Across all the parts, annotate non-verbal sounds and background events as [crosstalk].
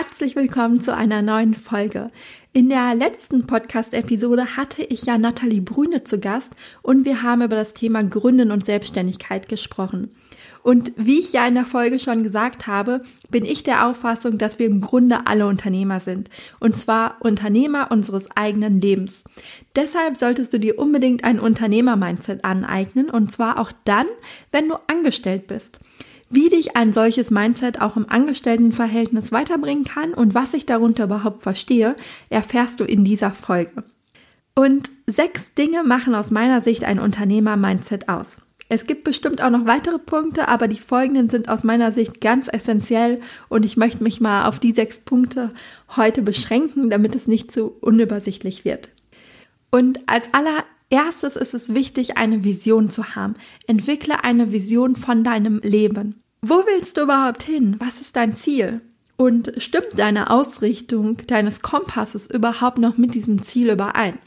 Herzlich willkommen zu einer neuen Folge. In der letzten Podcast-Episode hatte ich ja Nathalie Brüne zu Gast und wir haben über das Thema Gründen und Selbstständigkeit gesprochen. Und wie ich ja in der Folge schon gesagt habe, bin ich der Auffassung, dass wir im Grunde alle Unternehmer sind. Und zwar Unternehmer unseres eigenen Lebens. Deshalb solltest du dir unbedingt ein Unternehmer-Mindset aneignen und zwar auch dann, wenn du angestellt bist. Wie dich ein solches Mindset auch im Angestelltenverhältnis weiterbringen kann und was ich darunter überhaupt verstehe, erfährst du in dieser Folge. Und sechs Dinge machen aus meiner Sicht ein Unternehmer-Mindset aus. Es gibt bestimmt auch noch weitere Punkte, aber die folgenden sind aus meiner Sicht ganz essentiell und ich möchte mich mal auf die sechs Punkte heute beschränken, damit es nicht zu unübersichtlich wird. Und als allererstes ist es wichtig, eine Vision zu haben. Entwickle eine Vision von deinem Leben. Wo willst du überhaupt hin? Was ist dein Ziel? Und stimmt deine Ausrichtung deines Kompasses überhaupt noch mit diesem Ziel überein?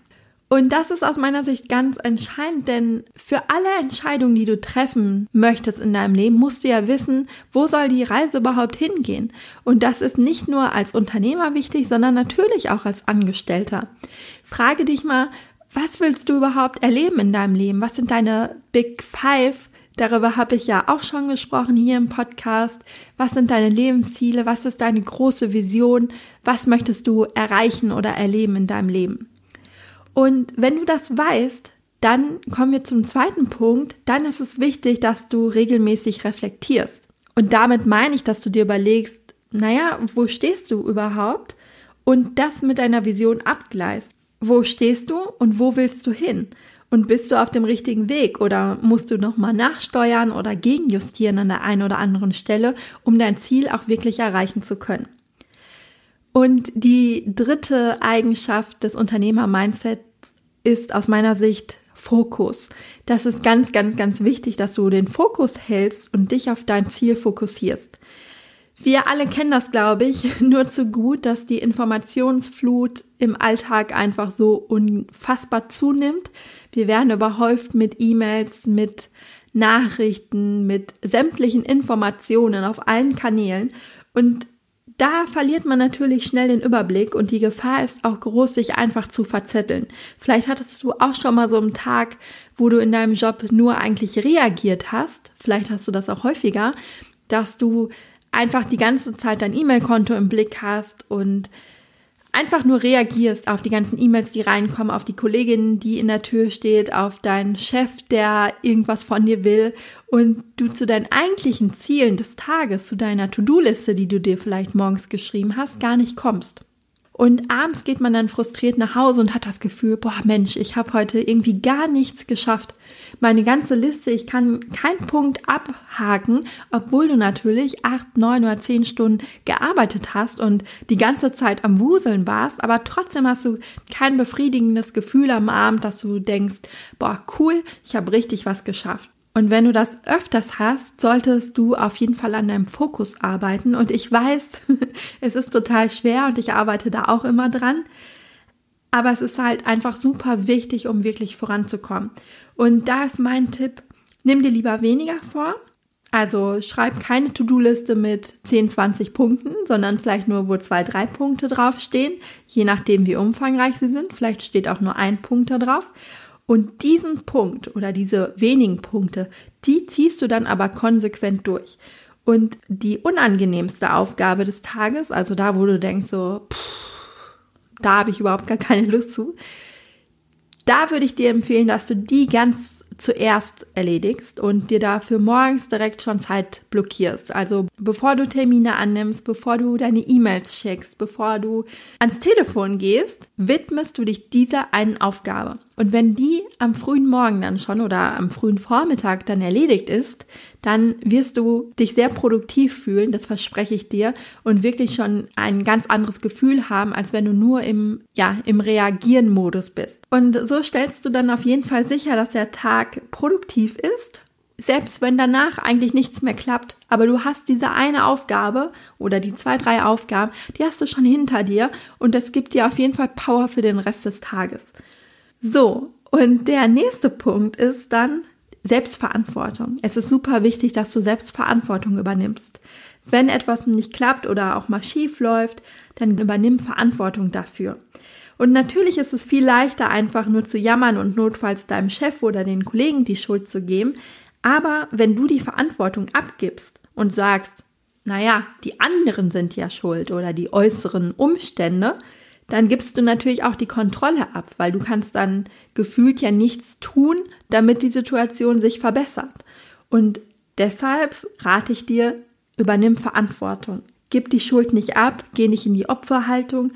Und das ist aus meiner Sicht ganz entscheidend, denn für alle Entscheidungen, die du treffen möchtest in deinem Leben, musst du ja wissen, wo soll die Reise überhaupt hingehen. Und das ist nicht nur als Unternehmer wichtig, sondern natürlich auch als Angestellter. Frage dich mal, was willst du überhaupt erleben in deinem Leben? Was sind deine Big Five? Darüber habe ich ja auch schon gesprochen hier im Podcast. Was sind deine Lebensziele? Was ist deine große Vision? Was möchtest du erreichen oder erleben in deinem Leben? Und wenn du das weißt, dann kommen wir zum zweiten Punkt. Dann ist es wichtig, dass du regelmäßig reflektierst. Und damit meine ich, dass du dir überlegst, naja, wo stehst du überhaupt? Und das mit deiner Vision abgleist. Wo stehst du und wo willst du hin? Und bist du auf dem richtigen Weg oder musst du nochmal nachsteuern oder gegenjustieren an der einen oder anderen Stelle, um dein Ziel auch wirklich erreichen zu können? Und die dritte Eigenschaft des Unternehmer-Mindsets ist aus meiner Sicht Fokus. Das ist ganz, ganz, ganz wichtig, dass du den Fokus hältst und dich auf dein Ziel fokussierst. Wir alle kennen das, glaube ich, [laughs] nur zu gut, dass die Informationsflut im Alltag einfach so unfassbar zunimmt. Wir werden überhäuft mit E-Mails, mit Nachrichten, mit sämtlichen Informationen auf allen Kanälen. Und da verliert man natürlich schnell den Überblick und die Gefahr ist auch groß, sich einfach zu verzetteln. Vielleicht hattest du auch schon mal so einen Tag, wo du in deinem Job nur eigentlich reagiert hast. Vielleicht hast du das auch häufiger, dass du einfach die ganze Zeit dein E-Mail-Konto im Blick hast und einfach nur reagierst auf die ganzen E-Mails, die reinkommen, auf die Kollegin, die in der Tür steht, auf deinen Chef, der irgendwas von dir will und du zu deinen eigentlichen Zielen des Tages, zu deiner To-Do-Liste, die du dir vielleicht morgens geschrieben hast, gar nicht kommst. Und abends geht man dann frustriert nach Hause und hat das Gefühl, boah Mensch, ich habe heute irgendwie gar nichts geschafft. Meine ganze Liste, ich kann keinen Punkt abhaken, obwohl du natürlich acht, neun oder zehn Stunden gearbeitet hast und die ganze Zeit am Wuseln warst, aber trotzdem hast du kein befriedigendes Gefühl am Abend, dass du denkst, boah cool, ich habe richtig was geschafft. Und wenn du das öfters hast, solltest du auf jeden Fall an deinem Fokus arbeiten. Und ich weiß, [laughs] es ist total schwer und ich arbeite da auch immer dran. Aber es ist halt einfach super wichtig, um wirklich voranzukommen. Und da ist mein Tipp, nimm dir lieber weniger vor. Also schreib keine To-Do-Liste mit 10, 20 Punkten, sondern vielleicht nur, wo zwei, drei Punkte draufstehen, je nachdem, wie umfangreich sie sind. Vielleicht steht auch nur ein Punkt da drauf. Und diesen Punkt oder diese wenigen Punkte, die ziehst du dann aber konsequent durch. Und die unangenehmste Aufgabe des Tages, also da, wo du denkst so, pff, da habe ich überhaupt gar keine Lust zu, Da würde ich dir empfehlen, dass du die ganz zuerst erledigst und dir dafür morgens direkt schon Zeit blockierst. Also bevor du Termine annimmst, bevor du deine E-Mails checkst, bevor du ans Telefon gehst, widmest du dich dieser einen Aufgabe. Und wenn die am frühen Morgen dann schon oder am frühen Vormittag dann erledigt ist, dann wirst du dich sehr produktiv fühlen, das verspreche ich dir, und wirklich schon ein ganz anderes Gefühl haben, als wenn du nur im, ja, im Reagieren-Modus bist. Und so stellst du dann auf jeden Fall sicher, dass der Tag produktiv ist selbst wenn danach eigentlich nichts mehr klappt, aber du hast diese eine Aufgabe oder die zwei, drei Aufgaben, die hast du schon hinter dir und das gibt dir auf jeden Fall Power für den Rest des Tages. So, und der nächste Punkt ist dann Selbstverantwortung. Es ist super wichtig, dass du Selbstverantwortung übernimmst. Wenn etwas nicht klappt oder auch mal schief läuft, dann übernimm Verantwortung dafür. Und natürlich ist es viel leichter, einfach nur zu jammern und notfalls deinem Chef oder den Kollegen die Schuld zu geben. Aber wenn du die Verantwortung abgibst und sagst, naja, die anderen sind ja schuld oder die äußeren Umstände, dann gibst du natürlich auch die Kontrolle ab, weil du kannst dann gefühlt ja nichts tun, damit die Situation sich verbessert. Und deshalb rate ich dir, übernimm Verantwortung. Gib die Schuld nicht ab, geh nicht in die Opferhaltung,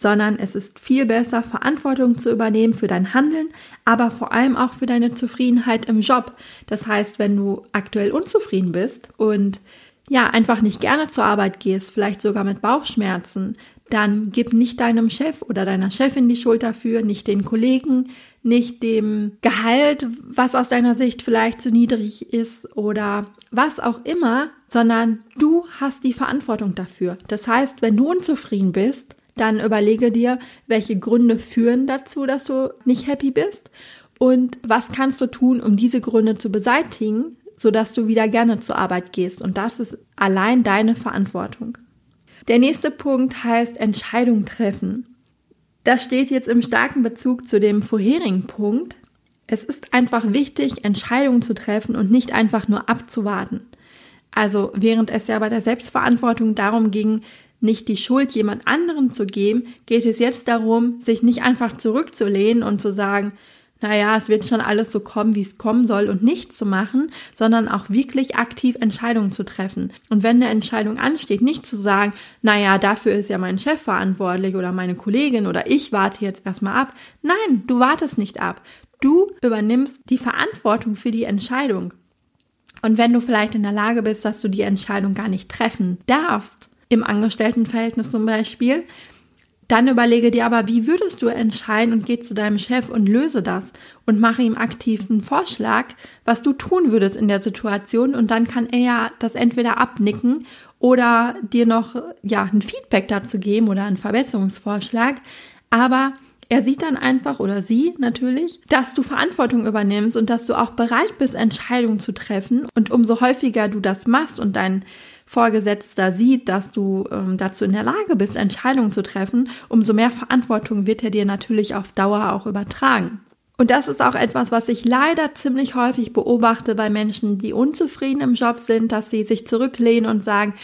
sondern es ist viel besser, Verantwortung zu übernehmen für dein Handeln, aber vor allem auch für deine Zufriedenheit im Job. Das heißt, wenn du aktuell unzufrieden bist und ja, einfach nicht gerne zur Arbeit gehst, vielleicht sogar mit Bauchschmerzen, dann gib nicht deinem Chef oder deiner Chefin die Schuld dafür, nicht den Kollegen, nicht dem Gehalt, was aus deiner Sicht vielleicht zu niedrig ist oder was auch immer, sondern du hast die Verantwortung dafür. Das heißt, wenn du unzufrieden bist, dann überlege dir, welche Gründe führen dazu, dass du nicht happy bist und was kannst du tun, um diese Gründe zu beseitigen, sodass du wieder gerne zur Arbeit gehst. Und das ist allein deine Verantwortung. Der nächste Punkt heißt Entscheidung treffen. Das steht jetzt im starken Bezug zu dem vorherigen Punkt. Es ist einfach wichtig, Entscheidungen zu treffen und nicht einfach nur abzuwarten. Also während es ja bei der Selbstverantwortung darum ging, nicht die Schuld jemand anderen zu geben, geht es jetzt darum, sich nicht einfach zurückzulehnen und zu sagen, naja, es wird schon alles so kommen, wie es kommen soll und nichts zu machen, sondern auch wirklich aktiv Entscheidungen zu treffen. Und wenn eine Entscheidung ansteht, nicht zu sagen, naja, dafür ist ja mein Chef verantwortlich oder meine Kollegin oder ich warte jetzt erstmal ab. Nein, du wartest nicht ab. Du übernimmst die Verantwortung für die Entscheidung. Und wenn du vielleicht in der Lage bist, dass du die Entscheidung gar nicht treffen darfst, im Angestelltenverhältnis zum Beispiel, dann überlege dir aber, wie würdest du entscheiden und geh zu deinem Chef und löse das und mache ihm aktiv einen Vorschlag, was du tun würdest in der Situation und dann kann er ja das entweder abnicken oder dir noch ja ein Feedback dazu geben oder einen Verbesserungsvorschlag, aber er sieht dann einfach oder sie natürlich, dass du Verantwortung übernimmst und dass du auch bereit bist, Entscheidungen zu treffen. Und umso häufiger du das machst und dein Vorgesetzter sieht, dass du ähm, dazu in der Lage bist, Entscheidungen zu treffen, umso mehr Verantwortung wird er dir natürlich auf Dauer auch übertragen. Und das ist auch etwas, was ich leider ziemlich häufig beobachte bei Menschen, die unzufrieden im Job sind, dass sie sich zurücklehnen und sagen,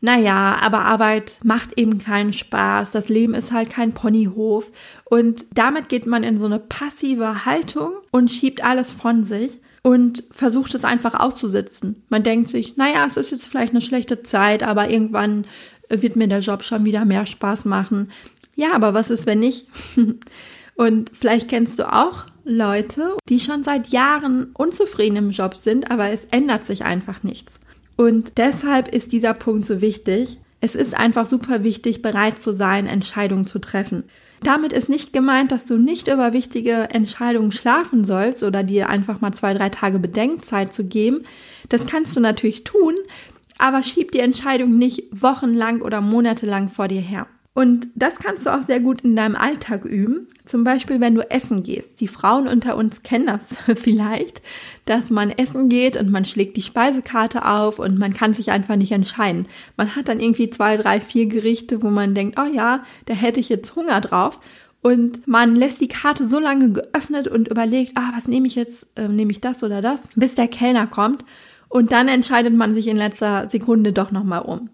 naja, aber Arbeit macht eben keinen Spaß, das Leben ist halt kein Ponyhof. Und damit geht man in so eine passive Haltung und schiebt alles von sich und versucht es einfach auszusitzen. Man denkt sich, naja, es ist jetzt vielleicht eine schlechte Zeit, aber irgendwann wird mir der Job schon wieder mehr Spaß machen. Ja, aber was ist, wenn nicht? [laughs] Und vielleicht kennst du auch Leute, die schon seit Jahren unzufrieden im Job sind, aber es ändert sich einfach nichts. Und deshalb ist dieser Punkt so wichtig. Es ist einfach super wichtig, bereit zu sein, Entscheidungen zu treffen. Damit ist nicht gemeint, dass du nicht über wichtige Entscheidungen schlafen sollst oder dir einfach mal zwei, drei Tage Bedenkzeit zu geben. Das kannst du natürlich tun, aber schieb die Entscheidung nicht wochenlang oder monatelang vor dir her. Und das kannst du auch sehr gut in deinem Alltag üben. Zum Beispiel, wenn du essen gehst. Die Frauen unter uns kennen das [laughs] vielleicht, dass man essen geht und man schlägt die Speisekarte auf und man kann sich einfach nicht entscheiden. Man hat dann irgendwie zwei, drei, vier Gerichte, wo man denkt, oh ja, da hätte ich jetzt Hunger drauf. Und man lässt die Karte so lange geöffnet und überlegt, ah, was nehme ich jetzt? Ähm, nehme ich das oder das? Bis der Kellner kommt. Und dann entscheidet man sich in letzter Sekunde doch nochmal um.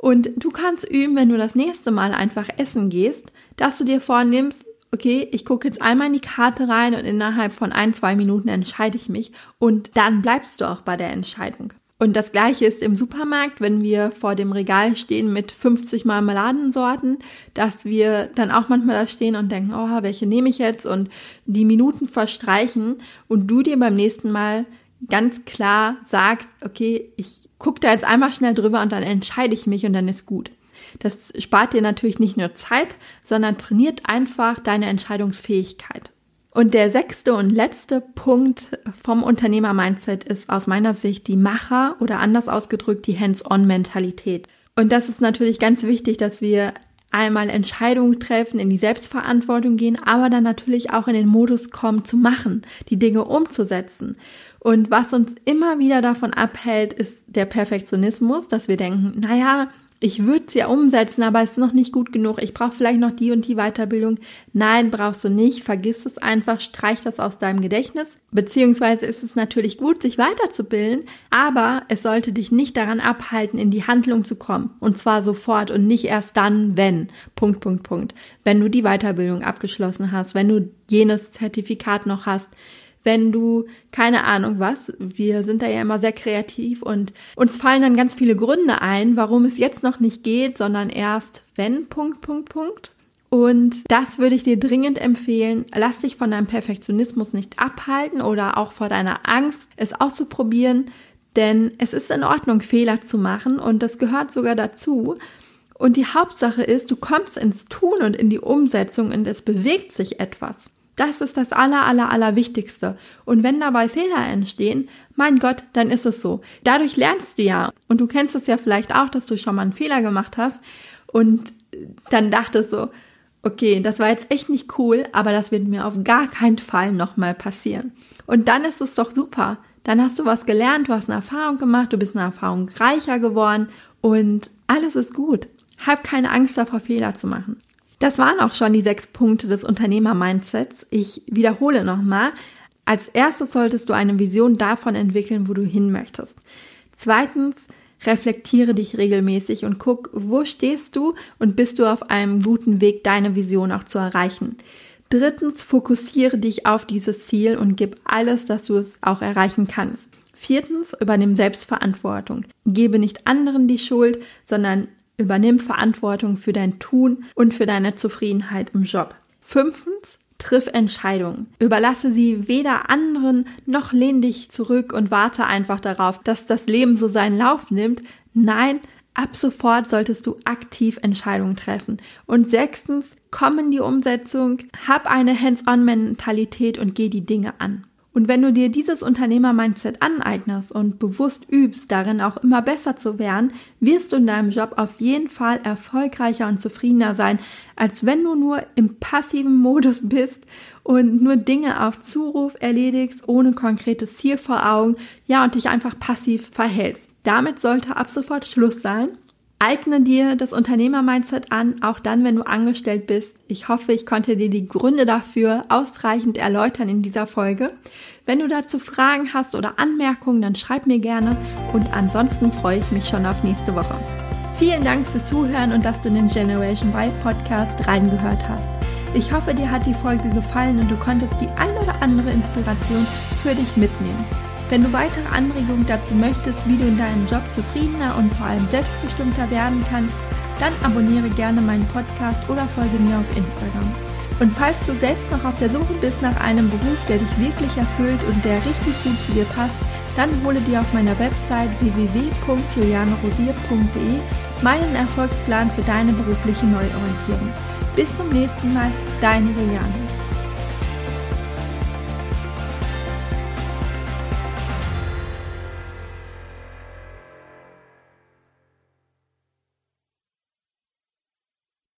Und du kannst üben, wenn du das nächste Mal einfach essen gehst, dass du dir vornimmst, okay, ich gucke jetzt einmal in die Karte rein und innerhalb von ein, zwei Minuten entscheide ich mich und dann bleibst du auch bei der Entscheidung. Und das gleiche ist im Supermarkt, wenn wir vor dem Regal stehen mit 50 Marmeladensorten, dass wir dann auch manchmal da stehen und denken, oh, welche nehme ich jetzt? Und die Minuten verstreichen und du dir beim nächsten Mal ganz klar sagst, okay, ich gucke da jetzt einmal schnell drüber und dann entscheide ich mich und dann ist gut. Das spart dir natürlich nicht nur Zeit, sondern trainiert einfach deine Entscheidungsfähigkeit. Und der sechste und letzte Punkt vom Unternehmer-Mindset ist aus meiner Sicht die Macher oder anders ausgedrückt die Hands-on-Mentalität. Und das ist natürlich ganz wichtig, dass wir einmal Entscheidungen treffen, in die Selbstverantwortung gehen, aber dann natürlich auch in den Modus kommen zu machen, die Dinge umzusetzen. Und was uns immer wieder davon abhält, ist der Perfektionismus, dass wir denken, naja, ich würde es ja umsetzen, aber es ist noch nicht gut genug. Ich brauche vielleicht noch die und die Weiterbildung. Nein, brauchst du nicht. Vergiss es einfach, streich das aus deinem Gedächtnis. Beziehungsweise ist es natürlich gut, sich weiterzubilden, aber es sollte dich nicht daran abhalten, in die Handlung zu kommen. Und zwar sofort und nicht erst dann, wenn. Punkt, Punkt, Punkt. Wenn du die Weiterbildung abgeschlossen hast, wenn du jenes Zertifikat noch hast, wenn du keine Ahnung was, wir sind da ja immer sehr kreativ und uns fallen dann ganz viele Gründe ein, warum es jetzt noch nicht geht, sondern erst wenn, Punkt, Punkt, Punkt. Und das würde ich dir dringend empfehlen. Lass dich von deinem Perfektionismus nicht abhalten oder auch vor deiner Angst, es auszuprobieren, denn es ist in Ordnung, Fehler zu machen und das gehört sogar dazu. Und die Hauptsache ist, du kommst ins Tun und in die Umsetzung und es bewegt sich etwas. Das ist das aller, aller, aller Wichtigste. Und wenn dabei Fehler entstehen, mein Gott, dann ist es so. Dadurch lernst du ja. Und du kennst es ja vielleicht auch, dass du schon mal einen Fehler gemacht hast und dann dachtest so, okay, das war jetzt echt nicht cool, aber das wird mir auf gar keinen Fall nochmal passieren. Und dann ist es doch super. Dann hast du was gelernt, du hast eine Erfahrung gemacht, du bist eine Erfahrung reicher geworden und alles ist gut. Hab keine Angst davor, Fehler zu machen. Das waren auch schon die sechs Punkte des Unternehmer-Mindsets. Ich wiederhole nochmal. Als erstes solltest du eine Vision davon entwickeln, wo du hin möchtest. Zweitens, reflektiere dich regelmäßig und guck, wo stehst du und bist du auf einem guten Weg, deine Vision auch zu erreichen. Drittens, fokussiere dich auf dieses Ziel und gib alles, dass du es auch erreichen kannst. Viertens, übernimm Selbstverantwortung. Gebe nicht anderen die Schuld, sondern Übernimm Verantwortung für dein Tun und für deine Zufriedenheit im Job. Fünftens, triff Entscheidungen. Überlasse sie weder anderen noch lehn dich zurück und warte einfach darauf, dass das Leben so seinen Lauf nimmt. Nein, ab sofort solltest du aktiv Entscheidungen treffen. Und sechstens, komm in die Umsetzung, hab eine Hands-on-Mentalität und geh die Dinge an. Und wenn du dir dieses Unternehmer-Mindset aneignest und bewusst übst, darin auch immer besser zu werden, wirst du in deinem Job auf jeden Fall erfolgreicher und zufriedener sein, als wenn du nur im passiven Modus [laughs] bist und nur Dinge auf Zuruf erledigst, ohne konkretes Ziel vor Augen, ja, und dich einfach passiv verhältst. Damit sollte ab sofort Schluss sein. Eigne dir das Unternehmer-Mindset an, auch dann, wenn du angestellt bist. Ich hoffe, ich konnte dir die Gründe dafür ausreichend erläutern in dieser Folge. Wenn du dazu Fragen hast oder Anmerkungen, dann schreib mir gerne und ansonsten freue ich mich schon auf nächste Woche. Vielen Dank fürs Zuhören und dass du in den Generation Y Podcast reingehört hast. Ich hoffe, dir hat die Folge gefallen und du konntest die ein oder andere Inspiration für dich mitnehmen. Wenn du weitere Anregungen dazu möchtest, wie du in deinem Job zufriedener und vor allem selbstbestimmter werden kannst, dann abonniere gerne meinen Podcast oder folge mir auf Instagram. Und falls du selbst noch auf der Suche bist nach einem Beruf, der dich wirklich erfüllt und der richtig gut zu dir passt, dann hole dir auf meiner Website www.julianerosier.de meinen Erfolgsplan für deine berufliche Neuorientierung. Bis zum nächsten Mal, deine Juliane.